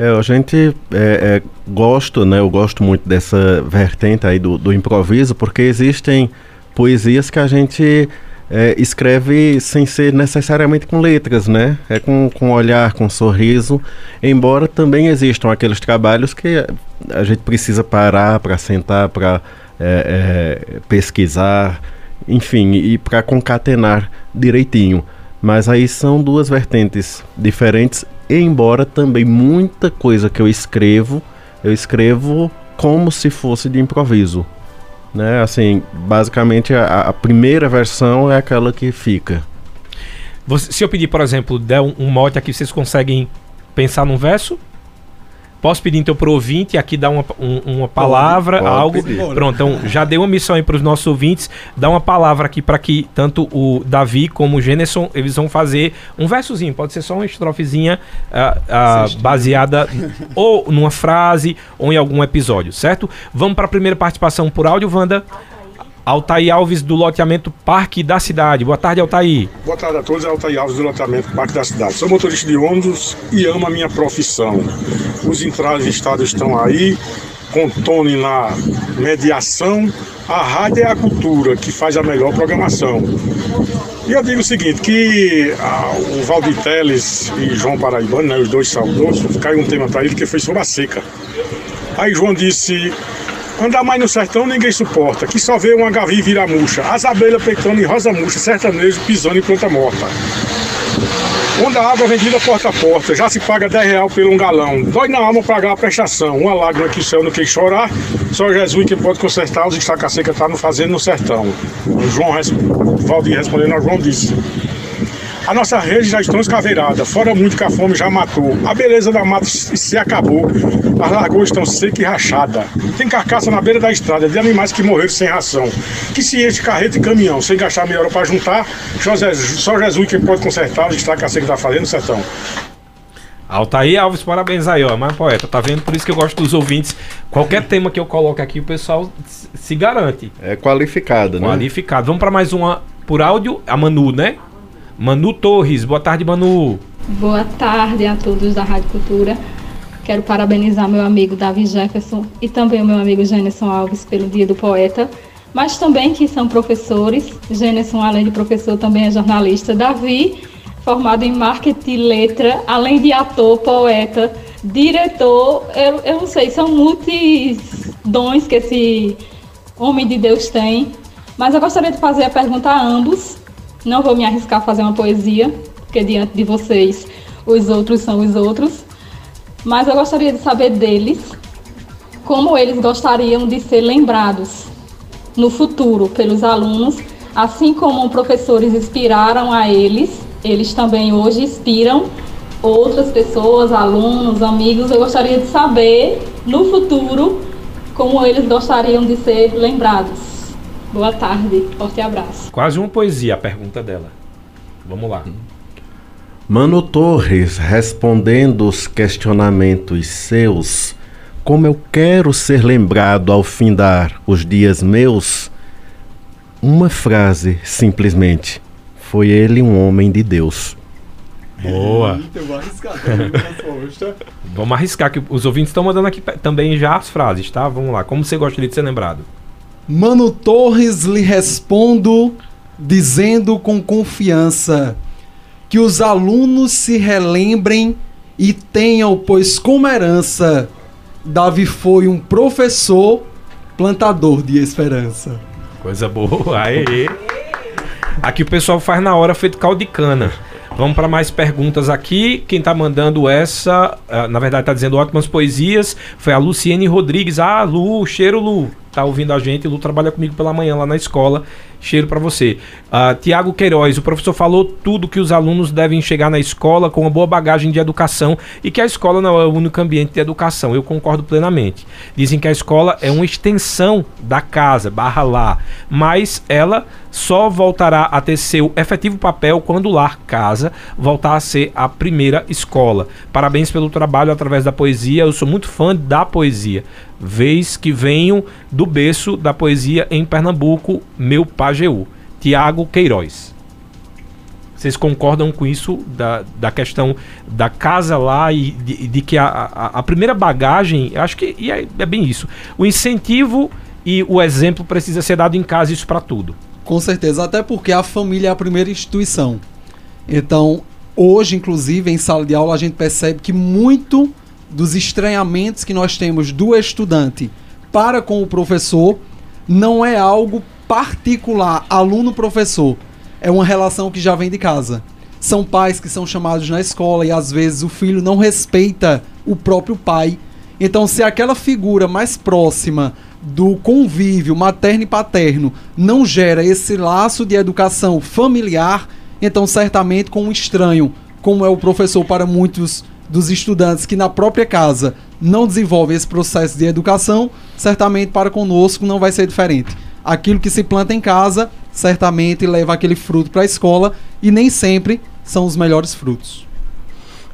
É, a gente é, é, gosto, né? Eu gosto muito dessa vertente aí do, do improviso, porque existem poesias que a gente é, escreve sem ser necessariamente com letras, né? É com, com olhar, com sorriso. Embora também existam aqueles trabalhos que a gente precisa parar para sentar, para é, é, pesquisar, enfim, e para concatenar direitinho. Mas aí são duas vertentes diferentes, embora também muita coisa que eu escrevo, eu escrevo como se fosse de improviso. Né? Assim, basicamente a, a primeira versão é aquela que fica. Você, se eu pedir, por exemplo, der um, um mote aqui, vocês conseguem pensar num verso? Posso pedir então para o ouvinte aqui dar uma, um, uma palavra, pode, pode algo. Pedir. Pronto, então já dei uma missão aí para os nossos ouvintes, dar uma palavra aqui para que tanto o Davi como o Generson eles vão fazer um versozinho, pode ser só uma estrofezinha uh, uh, baseada ou numa frase ou em algum episódio, certo? Vamos para a primeira participação por áudio, Wanda. Altair Alves do loteamento Parque da Cidade. Boa tarde, Altair. Boa tarde a todos, é Altair Alves do loteamento Parque da Cidade. Sou motorista de ônibus e amo a minha profissão. Os entrevistados estão aí, com Tony na mediação. A rádio é a cultura que faz a melhor programação. E eu digo o seguinte, que ah, o Valdir Teles e João Paraibano, né, os dois saudosos, caiu um tema para ele que foi sobre a seca. Aí João disse, Andar mais no sertão ninguém suporta, que só vê uma gavi virar murcha, as abelhas peitando em rosa murcha, sertanejo pisando em planta morta. Onde a água vendida porta a porta, já se paga 10 real pelo um galão. Dói na alma pagar a prestação, uma lágrima que o céu não quer chorar, só Jesus que pode consertar os estaca seca tá no fazendo no sertão. O João, Valdir respondendo a João disse, a nossa rede já está escaveirada, fora muito que a fome já matou. A beleza da mata se acabou, as lagoas estão secas e rachadas. Tem carcaça na beira da estrada de animais que morreram sem ração. Que se enche carreta e caminhão, sem gastar meia hora para juntar, só Jesus que pode consertar os estragos que está fazendo, sertão. Altair Alves, parabéns aí, ó. Mais poeta, tá vendo? Por isso que eu gosto dos ouvintes. Qualquer tema que eu coloque aqui, o pessoal se garante. É qualificado, né? Qualificado. Vamos para mais uma por áudio. A Manu, né? Manu Torres, boa tarde, Manu. Boa tarde a todos da Rádio Cultura. Quero parabenizar meu amigo Davi Jefferson e também o meu amigo Gêneson Alves pelo Dia do Poeta, mas também que são professores. Gêneson, além de professor, também é jornalista. Davi, formado em marketing e letra, além de ator, poeta, diretor, eu, eu não sei, são muitos dons que esse homem de Deus tem. Mas eu gostaria de fazer a pergunta a ambos não vou me arriscar a fazer uma poesia, porque diante de vocês os outros são os outros. Mas eu gostaria de saber deles como eles gostariam de ser lembrados no futuro pelos alunos, assim como professores inspiraram a eles, eles também hoje inspiram outras pessoas, alunos, amigos. Eu gostaria de saber no futuro como eles gostariam de ser lembrados. Boa tarde, forte abraço. Quase uma poesia a pergunta dela. Vamos lá. Mano Torres respondendo os questionamentos seus, como eu quero ser lembrado ao findar os dias meus, uma frase simplesmente: foi ele um homem de Deus. Boa. Vamos arriscar que os ouvintes estão mandando aqui também já as frases, tá? Vamos lá. Como você gostaria de ser lembrado? Mano Torres lhe respondo dizendo com confiança que os alunos se relembrem e tenham, pois como herança, Davi foi um professor plantador de esperança. Coisa boa, aê! Aqui o pessoal faz na hora feito caldo de cana. Vamos para mais perguntas aqui. Quem está mandando essa, uh, na verdade está dizendo ótimas poesias, foi a Luciene Rodrigues. Ah, Lu, cheiro Lu tá ouvindo a gente. Lu trabalha comigo pela manhã lá na escola. Cheiro para você. Uh, Tiago Queiroz, o professor falou tudo que os alunos devem chegar na escola com uma boa bagagem de educação e que a escola não é o único ambiente de educação. Eu concordo plenamente. Dizem que a escola é uma extensão da casa, barra lá, mas ela só voltará a ter seu efetivo papel quando o lar casa voltar a ser a primeira escola. Parabéns pelo trabalho através da poesia. Eu sou muito fã da poesia vez que venho do berço da poesia em Pernambuco, meu Pajeú, Tiago Queiroz. Vocês concordam com isso, da, da questão da casa lá e de, de que a, a, a, primeira bagagem, acho que é, é bem isso. O incentivo e o exemplo precisa ser dado em casa, isso para tudo. Com certeza, até porque a família é a primeira instituição. Então, hoje, inclusive, em sala de aula, a gente percebe que muito dos estranhamentos que nós temos do estudante para com o professor não é algo particular aluno-professor. É uma relação que já vem de casa. São pais que são chamados na escola e às vezes o filho não respeita o próprio pai. Então, se aquela figura mais próxima do convívio materno e paterno não gera esse laço de educação familiar, então certamente com um estranho, como é o professor para muitos dos estudantes que na própria casa não desenvolvem esse processo de educação, certamente para conosco não vai ser diferente. Aquilo que se planta em casa, certamente leva aquele fruto para a escola e nem sempre são os melhores frutos.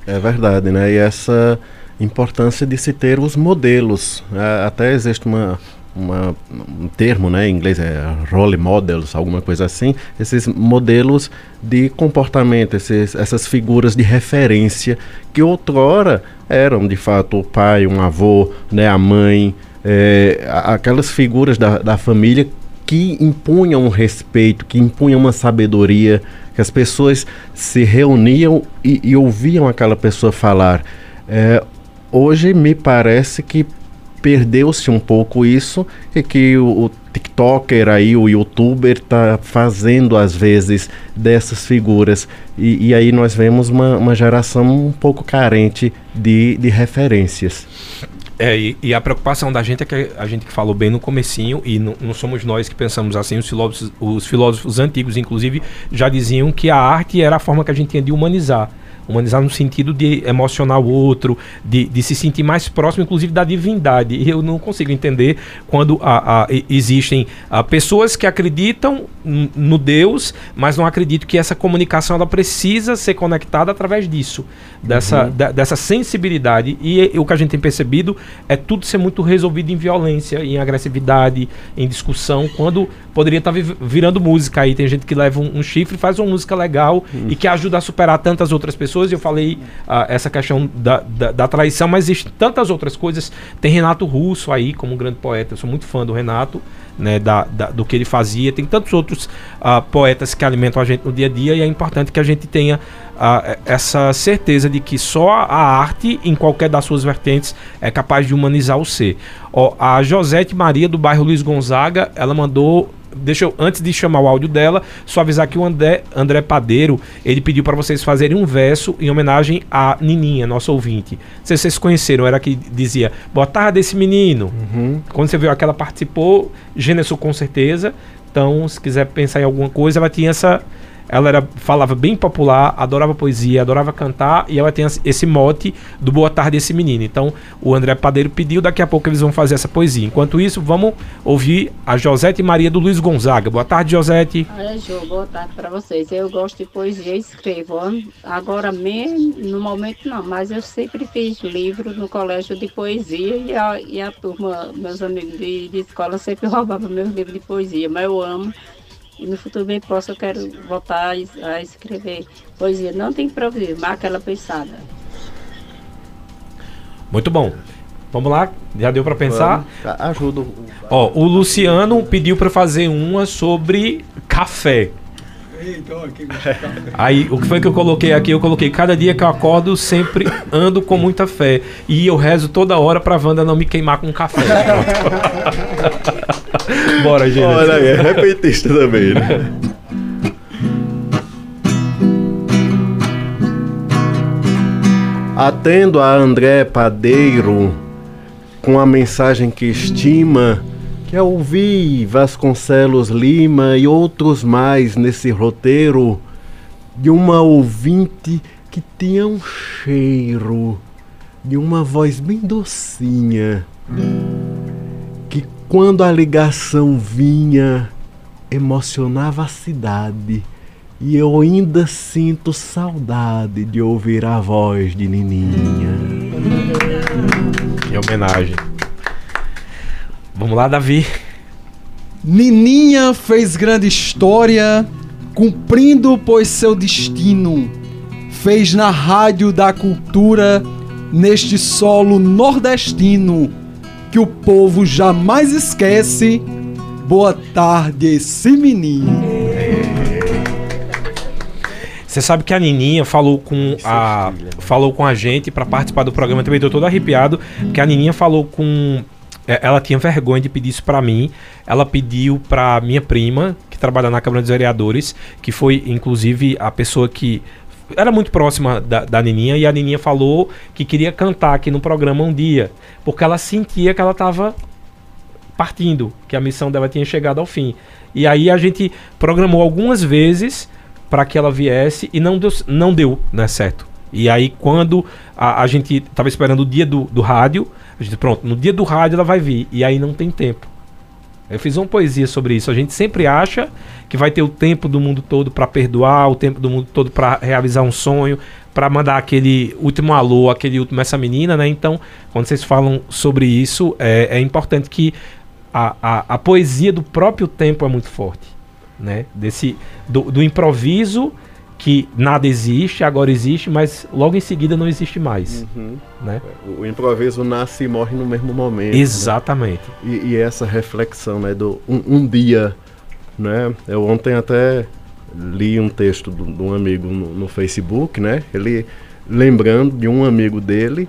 É verdade, né? E essa importância de se ter os modelos. É, até existe uma, uma, um termo né, em inglês, é role models, alguma coisa assim, esses modelos de comportamento, esses, essas figuras de referência que outrora eram de fato o pai, um avô, né, a mãe, é, aquelas figuras da, da família que impunham um respeito, que impunham uma sabedoria, que as pessoas se reuniam e, e ouviam aquela pessoa falar. É, hoje me parece que perdeu-se um pouco isso e que o, o TikToker aí, o YouTuber está fazendo às vezes dessas figuras e, e aí nós vemos uma, uma, geração um pouco carente de, de referências. É, e, e, a preocupação da gente é que a gente que falou bem no comecinho, e não, não somos nós que pensamos assim, os filósofos, os filósofos antigos, inclusive, já diziam que a arte era a forma que a gente tinha de humanizar. Humanizar no sentido de emocionar o outro, de, de se sentir mais próximo, inclusive, da divindade. E eu não consigo entender quando a, a, existem a, pessoas que acreditam no Deus, mas não acreditam que essa comunicação ela precisa ser conectada através disso, dessa, uhum. da, dessa sensibilidade. E, e o que a gente tem percebido é tudo ser muito resolvido em violência, em agressividade, em discussão, quando poderia estar tá virando música aí. Tem gente que leva um, um chifre e faz uma música legal uhum. e que ajuda a superar tantas outras pessoas pessoas, eu falei uh, essa questão da, da, da, traição, mas existem tantas outras coisas. Tem Renato Russo aí, como um grande poeta, eu sou muito fã do Renato, né, da, da do que ele fazia. Tem tantos outros uh, poetas que alimentam a gente no dia a dia e é importante que a gente tenha uh, essa certeza de que só a arte, em qualquer das suas vertentes, é capaz de humanizar o ser. A Josete Maria, do bairro Luiz Gonzaga, ela mandou deixa eu, antes de chamar o áudio dela, só avisar que o André, André Padeiro, ele pediu para vocês fazerem um verso em homenagem a Nininha, nosso ouvinte. Não sei se vocês conheceram, era que dizia, boa tarde esse menino. Uhum. Quando você viu aquela participou, Gênesis com certeza. Então, se quiser pensar em alguma coisa, ela tinha essa ela era, falava bem popular, adorava poesia, adorava cantar e ela tem esse mote do Boa Tarde esse menino. Então o André Padeiro pediu, daqui a pouco eles vão fazer essa poesia. Enquanto isso, vamos ouvir a Josete Maria do Luiz Gonzaga. Boa tarde, Josete. Olha, Jô, boa tarde para vocês. Eu gosto de poesia e escrevo. Agora mesmo, no momento não, mas eu sempre fiz livro no colégio de poesia e a, e a turma, meus amigos de, de escola sempre roubavam meus livros de poesia, mas eu amo e no futuro bem próximo eu quero voltar a escrever poesia. Não tem problema, mas aquela pensada. Muito bom. Vamos lá, já deu para pensar? Ajuda. Ó, o Luciano pediu para fazer uma sobre café. Aí, o que foi que eu coloquei aqui? Eu coloquei cada dia que eu acordo, sempre ando com muita fé. E eu rezo toda hora pra Wanda não me queimar com café. Bora, gente. Olha aí, é repetista também, né? Atendo a André Padeiro com a mensagem que estima que ao ouvir Vasconcelos Lima e outros mais nesse roteiro de uma ouvinte que tinha um cheiro de uma voz bem docinha que quando a ligação vinha emocionava a cidade e eu ainda sinto saudade de ouvir a voz de Nininha. Em homenagem. Vamos lá, Davi. Nininha fez grande história, cumprindo pois seu destino. Fez na rádio da cultura, neste solo nordestino, que o povo jamais esquece Boa tarde, esse menino. Você sabe que a Nininha falou com a falou com a gente para participar do programa, também tô todo arrepiado, porque a Nininha falou com ela tinha vergonha de pedir isso para mim. Ela pediu para minha prima, que trabalha na Câmara dos Vereadores, que foi inclusive a pessoa que era muito próxima da, da Nininha, e a Nininha falou que queria cantar aqui no programa um dia, porque ela sentia que ela estava partindo, que a missão dela tinha chegado ao fim. E aí a gente programou algumas vezes para que ela viesse e não deu, não deu né, certo. E aí quando a, a gente estava esperando o dia do, do rádio, a gente, pronto, no dia do rádio ela vai vir, e aí não tem tempo. Eu fiz uma poesia sobre isso. A gente sempre acha que vai ter o tempo do mundo todo para perdoar, o tempo do mundo todo para realizar um sonho, para mandar aquele último alô, aquele último essa menina, né? Então, quando vocês falam sobre isso, é, é importante que a, a, a, poesia do próprio tempo é muito forte, né? Desse do, do improviso que nada existe, agora existe, mas logo em seguida não existe mais. Uhum. Né? O improviso nasce e morre no mesmo momento. Né? Exatamente. Né? E, e, essa reflexão né, do um, um, dia. Né? Eu ontem até li um texto de um amigo no, no, Facebook, né? ele lembrando de um amigo dele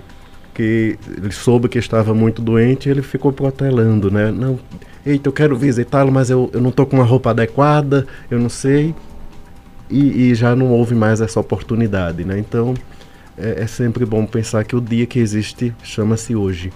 que ele soube que estava muito doente e ele ficou protelando, né? Não, eita, eu quero visitá-lo, mas eu, eu não estou com uma roupa adequada, eu não sei e, e já não houve mais essa oportunidade, né? Então é, é sempre bom pensar que o dia que existe chama-se hoje.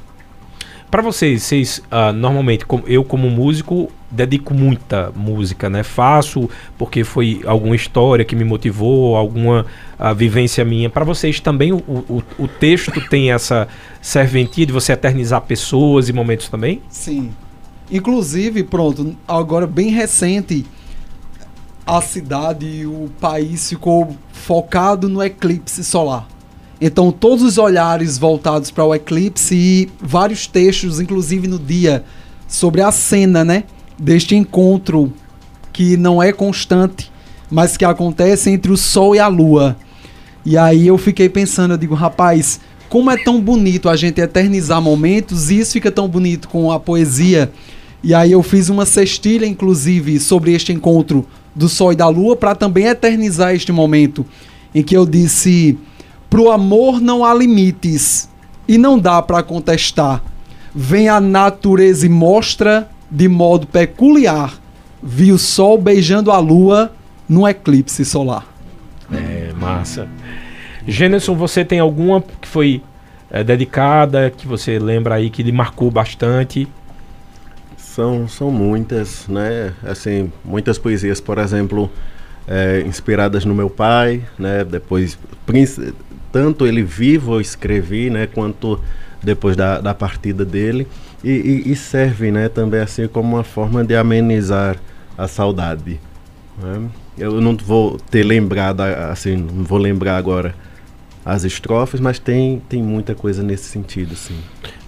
Para vocês, vocês uh, normalmente, como, eu como músico, dedico muita música, né? Faço porque foi alguma história que me motivou, alguma uh, vivência minha. Para vocês também o, o, o, texto tem essa serventia de você eternizar pessoas e momentos também? Sim. Inclusive, pronto, agora bem recente, a cidade e o país ficou focado no eclipse solar. Então, todos os olhares voltados para o eclipse e vários textos, inclusive no dia, sobre a cena, né? Deste encontro que não é constante, mas que acontece entre o Sol e a Lua. E aí eu fiquei pensando, eu digo, rapaz, como é tão bonito a gente eternizar momentos e isso fica tão bonito com a poesia. E aí eu fiz uma cestilha, inclusive, sobre este encontro do Sol e da Lua para também eternizar este momento em que eu disse: pro amor não há limites e não dá para contestar. Vem a natureza e mostra de modo peculiar. Vi o Sol beijando a Lua num eclipse solar. É, massa. Gêneson, você tem alguma que foi é, dedicada, que você lembra aí que lhe marcou bastante? São, são muitas, né? Assim, muitas poesias, por exemplo, é, inspiradas no meu pai, né? Depois, tanto ele vivo eu escrevi, né? Quanto depois da, da partida dele. E, e, e serve, né? Também assim como uma forma de amenizar a saudade. Né? Eu não vou ter lembrado, assim, não vou lembrar agora as estrofes, mas tem, tem muita coisa nesse sentido, sim.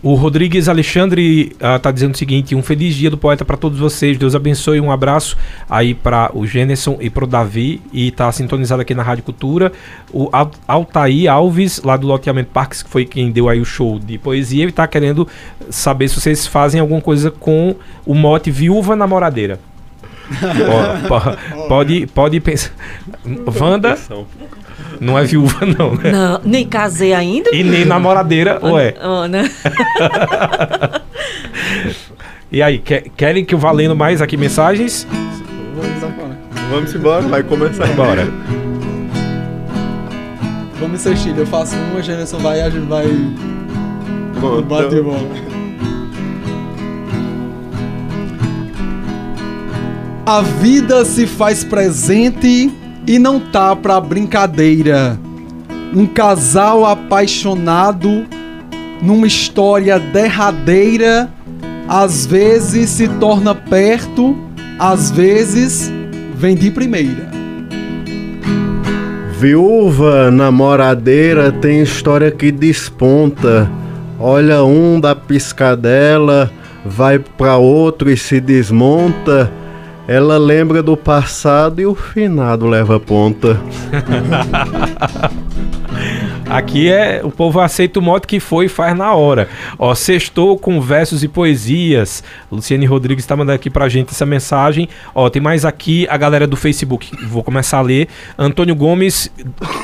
O Rodrigues Alexandre está ah, dizendo o seguinte: um feliz dia do poeta para todos vocês. Deus abençoe. Um abraço aí para o Gêneson e para o Davi. E está sintonizado aqui na Rádio Cultura. O Altair Alves, lá do Loteamento Parques, que foi quem deu aí o show de poesia, ele está querendo saber se vocês fazem alguma coisa com o mote Viúva Namoradeira. pode, pode pensar. Wanda. Não é viúva, não, né? Não, nem casei ainda. E nem namoradeira, ou é? Ana. e aí, quer, querem que eu vá lendo mais aqui mensagens? Vamos embora, vai começar. Bora. Vamos insistir, eu faço uma, a geração vai e a gente vai. Bom, Bate então... bola. A vida se faz presente e não tá pra brincadeira. Um casal apaixonado numa história derradeira, às vezes se torna perto, às vezes vem de primeira. Viúva namoradeira tem história que desponta. Olha um da piscadela, vai para outro e se desmonta ela lembra do passado e o finado leva ponta. Aqui é o povo aceita o modo que foi e faz na hora. Ó, sextou com versos e poesias. Luciane Rodrigues está mandando aqui pra gente essa mensagem. Ó, tem mais aqui a galera do Facebook. Vou começar a ler. Antônio Gomes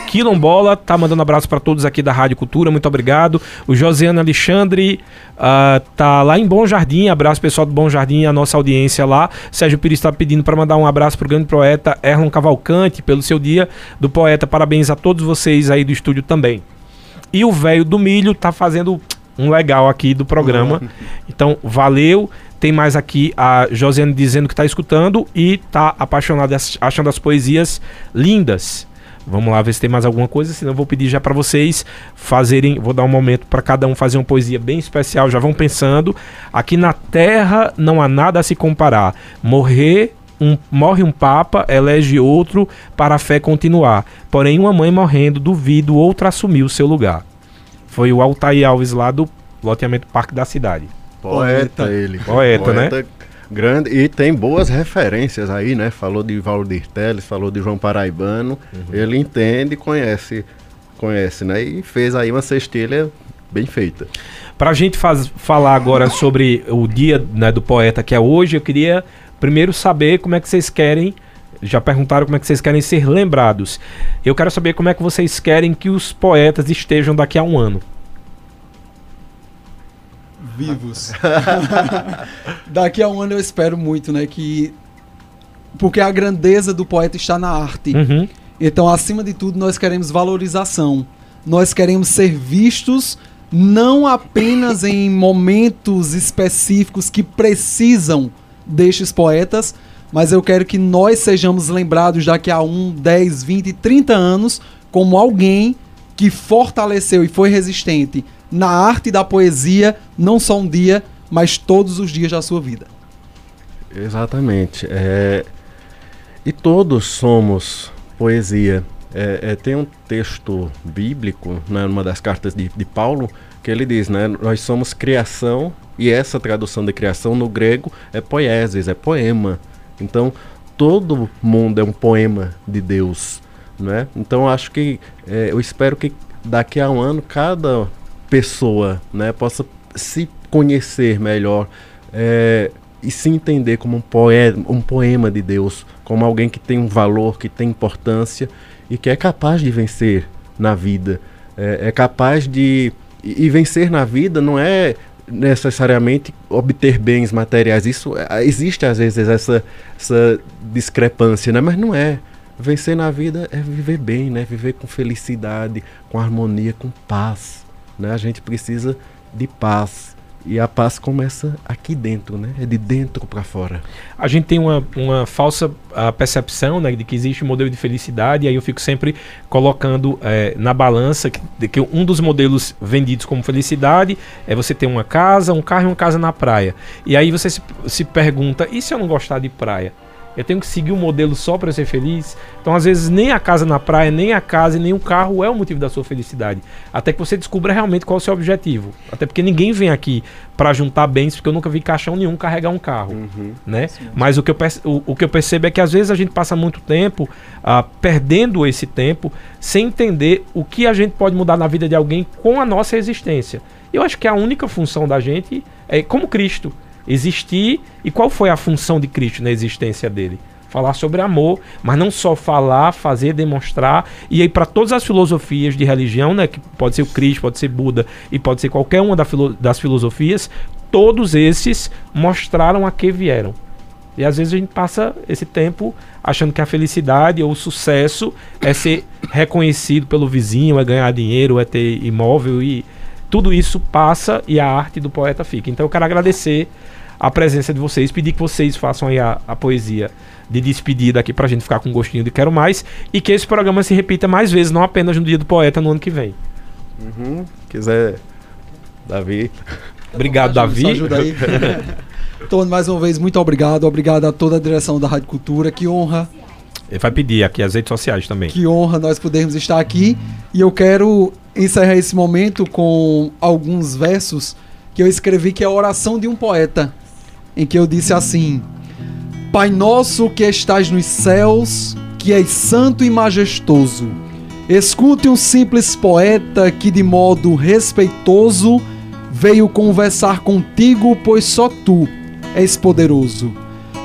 Quilombola tá mandando abraço para todos aqui da Rádio Cultura. Muito obrigado. O Josiane Alexandre uh, tá lá em Bom Jardim. Abraço pessoal do Bom Jardim, a nossa audiência lá. Sérgio Pires está pedindo para mandar um abraço pro grande poeta Erlon Cavalcante pelo seu dia do poeta. Parabéns a todos vocês aí do estúdio também. E o velho do milho tá fazendo um legal aqui do programa. Uhum. Então, valeu. Tem mais aqui a Josiane dizendo que está escutando e tá apaixonada, achando as poesias lindas. Vamos lá ver se tem mais alguma coisa, senão eu vou pedir já para vocês fazerem, vou dar um momento para cada um fazer uma poesia bem especial, já vão pensando. Aqui na terra não há nada a se comparar. Morrer um, morre um papa, elege outro para a fé continuar. Porém, uma mãe morrendo, duvido outra assumir o seu lugar. Foi o Altair Alves lá do loteamento Parque da Cidade. Poeta, Poeta ele. Poeta, Poeta né? grande e tem boas referências aí, né? Falou de Valdir Teles, falou de João Paraibano. Uhum. Ele entende, conhece, conhece, né? E fez aí uma cestilha bem feita. Para a gente faz, falar agora sobre o dia né, do poeta que é hoje, eu queria primeiro saber como é que vocês querem. Já perguntaram como é que vocês querem ser lembrados. Eu quero saber como é que vocês querem que os poetas estejam daqui a um ano vivos. Daqui a um ano eu espero muito, né? Que. Porque a grandeza do poeta está na arte. Uhum. Então, acima de tudo, nós queremos valorização. Nós queremos ser vistos não apenas em momentos específicos que precisam destes poetas, mas eu quero que nós sejamos lembrados daqui a 1, 10, 20, 30 anos como alguém que fortaleceu e foi resistente na arte da poesia, não só um dia, mas todos os dias da sua vida. Exatamente. É... E todos somos poesia. É, é, tem um texto bíblico, né, numa das cartas de, de Paulo, que ele diz, né, nós somos criação, e essa tradução de criação no grego é poieses, é poema. Então, todo mundo é um poema de Deus. Né? Então, acho que, é, eu espero que daqui a um ano, cada pessoa né, possa se conhecer melhor é, e se entender como um, poema, um poema de Deus, como alguém que tem um valor, que tem importância e que é capaz de vencer na vida. É, é capaz de. E, e vencer na vida não é necessariamente obter bens materiais. Isso é, existe às vezes essa, essa discrepância, né? mas não é. Vencer na vida é viver bem, né? Viver com felicidade, com harmonia, com paz. Né? A gente precisa de paz. E a paz começa aqui dentro, né? É de dentro para fora. A gente tem uma, uma falsa uh, percepção né, de que existe um modelo de felicidade, e aí eu fico sempre colocando é, na balança que, de que um dos modelos vendidos como felicidade é você ter uma casa, um carro e uma casa na praia. E aí você se, se pergunta: e se eu não gostar de praia? Eu tenho que seguir um modelo só para ser feliz. Então, às vezes, nem a casa na praia, nem a casa e nem o carro é o motivo da sua felicidade. Até que você descubra realmente qual é o seu objetivo. Até porque ninguém vem aqui para juntar bens, porque eu nunca vi caixão nenhum carregar um carro. Uhum. Né? Mas o que, eu, o, o, que eu percebo é que às vezes a gente passa muito tempo uh, perdendo esse tempo sem entender o que a gente pode mudar na vida de alguém com a nossa existência. Eu acho que a única função da gente é como Cristo existir e qual foi a função de Cristo na existência dele? Falar sobre amor, mas não só falar, fazer, demonstrar. E aí, para todas as filosofias de religião, né, que pode ser o Cristo, pode ser Buda e pode ser qualquer uma das filosofias, todos esses mostraram a que vieram. E às vezes a gente passa esse tempo achando que a felicidade ou o sucesso é ser reconhecido pelo vizinho, é ganhar dinheiro, é ter imóvel e tudo isso passa e a arte do poeta fica. Então eu quero agradecer a presença de vocês, pedir que vocês façam aí a, a poesia de despedida aqui pra gente ficar com gostinho de quero mais e que esse programa se repita mais vezes, não apenas no dia do poeta no ano que vem. Uhum. Quiser, Davi. Obrigado, Davi. Ajuda aí. Tony, mais uma vez, muito obrigado. Obrigado a toda a direção da Rádio Cultura. Que honra. Ele vai pedir aqui as redes sociais também. Que honra nós podermos estar aqui. E eu quero encerrar esse momento com alguns versos que eu escrevi que é a oração de um poeta, em que eu disse assim: Pai nosso que estás nos céus, que és santo e majestoso, Escute um simples poeta que, de modo respeitoso, veio conversar contigo, pois só tu és poderoso.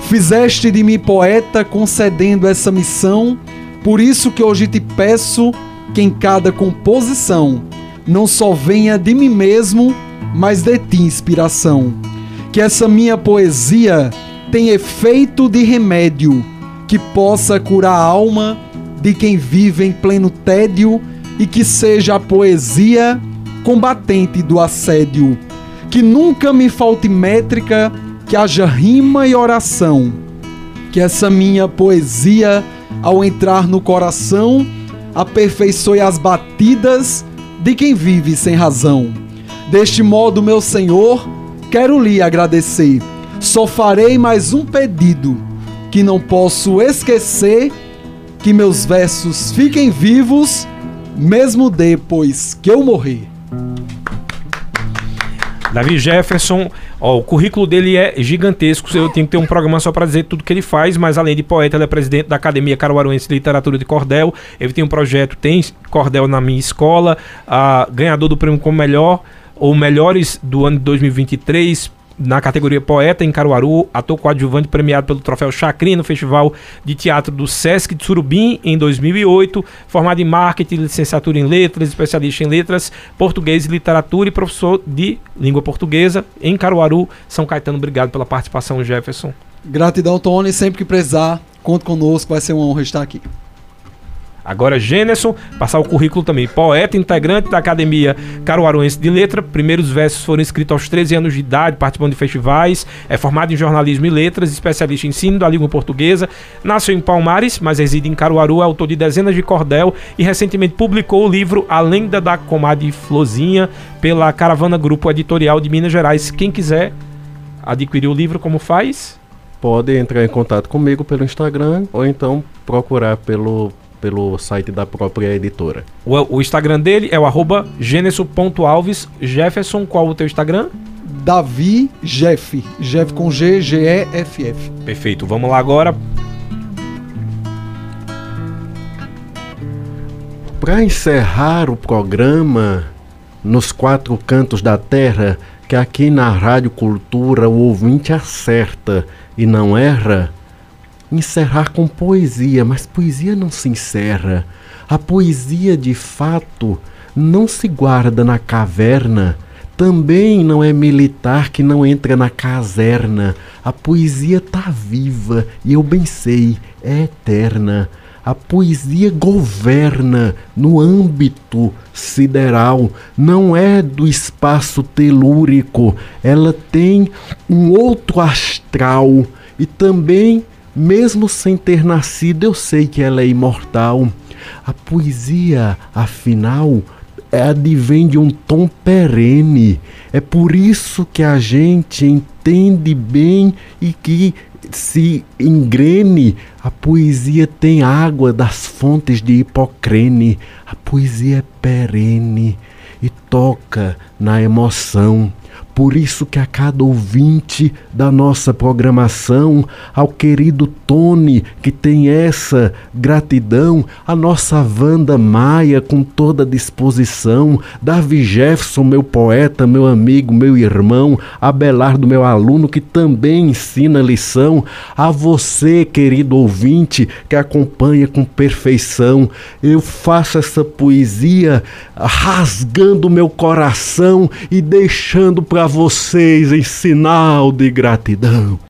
Fizeste de mim poeta concedendo essa missão, por isso que hoje te peço que em cada composição não só venha de mim mesmo, mas de ti inspiração. Que essa minha poesia tenha efeito de remédio, que possa curar a alma de quem vive em pleno tédio e que seja a poesia combatente do assédio. Que nunca me falte métrica, que haja rima e oração. Que essa minha poesia, ao entrar no coração, aperfeiçoe as batidas de quem vive sem razão. Deste modo, meu Senhor, quero lhe agradecer. Só farei mais um pedido, que não posso esquecer que meus versos fiquem vivos, mesmo depois que eu morrer. Davi Jefferson, ó, o currículo dele é gigantesco. Eu tenho que ter um programa só para dizer tudo que ele faz, mas além de poeta, ele é presidente da Academia Caruaruense de Literatura de Cordel. Ele tem um projeto, tem Cordel na minha escola, a, ganhador do prêmio como melhor ou melhores do ano de 2023 na categoria Poeta em Caruaru, ator coadjuvante premiado pelo troféu Chacrinha no Festival de Teatro do Sesc de Surubim em 2008, formado em Marketing, licenciatura em Letras, especialista em Letras, Português e Literatura e professor de Língua Portuguesa em Caruaru, São Caetano. Obrigado pela participação, Jefferson. Gratidão, Tony. Sempre que precisar, conte conosco, vai ser uma honra estar aqui. Agora, Gêneson, passar o currículo também. Poeta, integrante da Academia Caruaruense de Letra. Primeiros versos foram escritos aos 13 anos de idade, participando de festivais. É formado em jornalismo e letras, especialista em ensino da língua portuguesa. Nasceu em Palmares, mas reside em Caruaru. É autor de dezenas de cordel e recentemente publicou o livro A Lenda da Comadre Flozinha pela Caravana Grupo Editorial de Minas Gerais. Quem quiser adquirir o livro, como faz? Pode entrar em contato comigo pelo Instagram ou então procurar pelo pelo site da própria editora. O, o Instagram dele é o arroba. Jefferson, qual o teu Instagram? Davi Jeff. Jeff com G, G-E-F-F. Perfeito, vamos lá agora. Para encerrar o programa nos quatro cantos da terra, que aqui na Rádio Cultura o ouvinte acerta e não erra, encerrar com poesia, mas poesia não se encerra. A poesia de fato não se guarda na caverna. Também não é militar que não entra na caserna. A poesia tá viva e eu bem sei, é eterna. A poesia governa no âmbito sideral, não é do espaço telúrico, ela tem um outro astral e também mesmo sem ter nascido, eu sei que ela é imortal. A poesia, afinal, é advém de um tom perene. É por isso que a gente entende bem e que se engrene. A poesia tem água das fontes de Hipocrene. A poesia é perene e toca na emoção. Por isso que a cada ouvinte da nossa programação, ao querido Tony, que tem essa gratidão, a nossa Wanda Maia com toda disposição, Davi Jefferson, meu poeta, meu amigo, meu irmão, Abelardo, meu aluno, que também ensina lição, a você, querido ouvinte, que acompanha com perfeição, eu faço essa poesia rasgando meu coração e deixando para vocês em sinal de gratidão.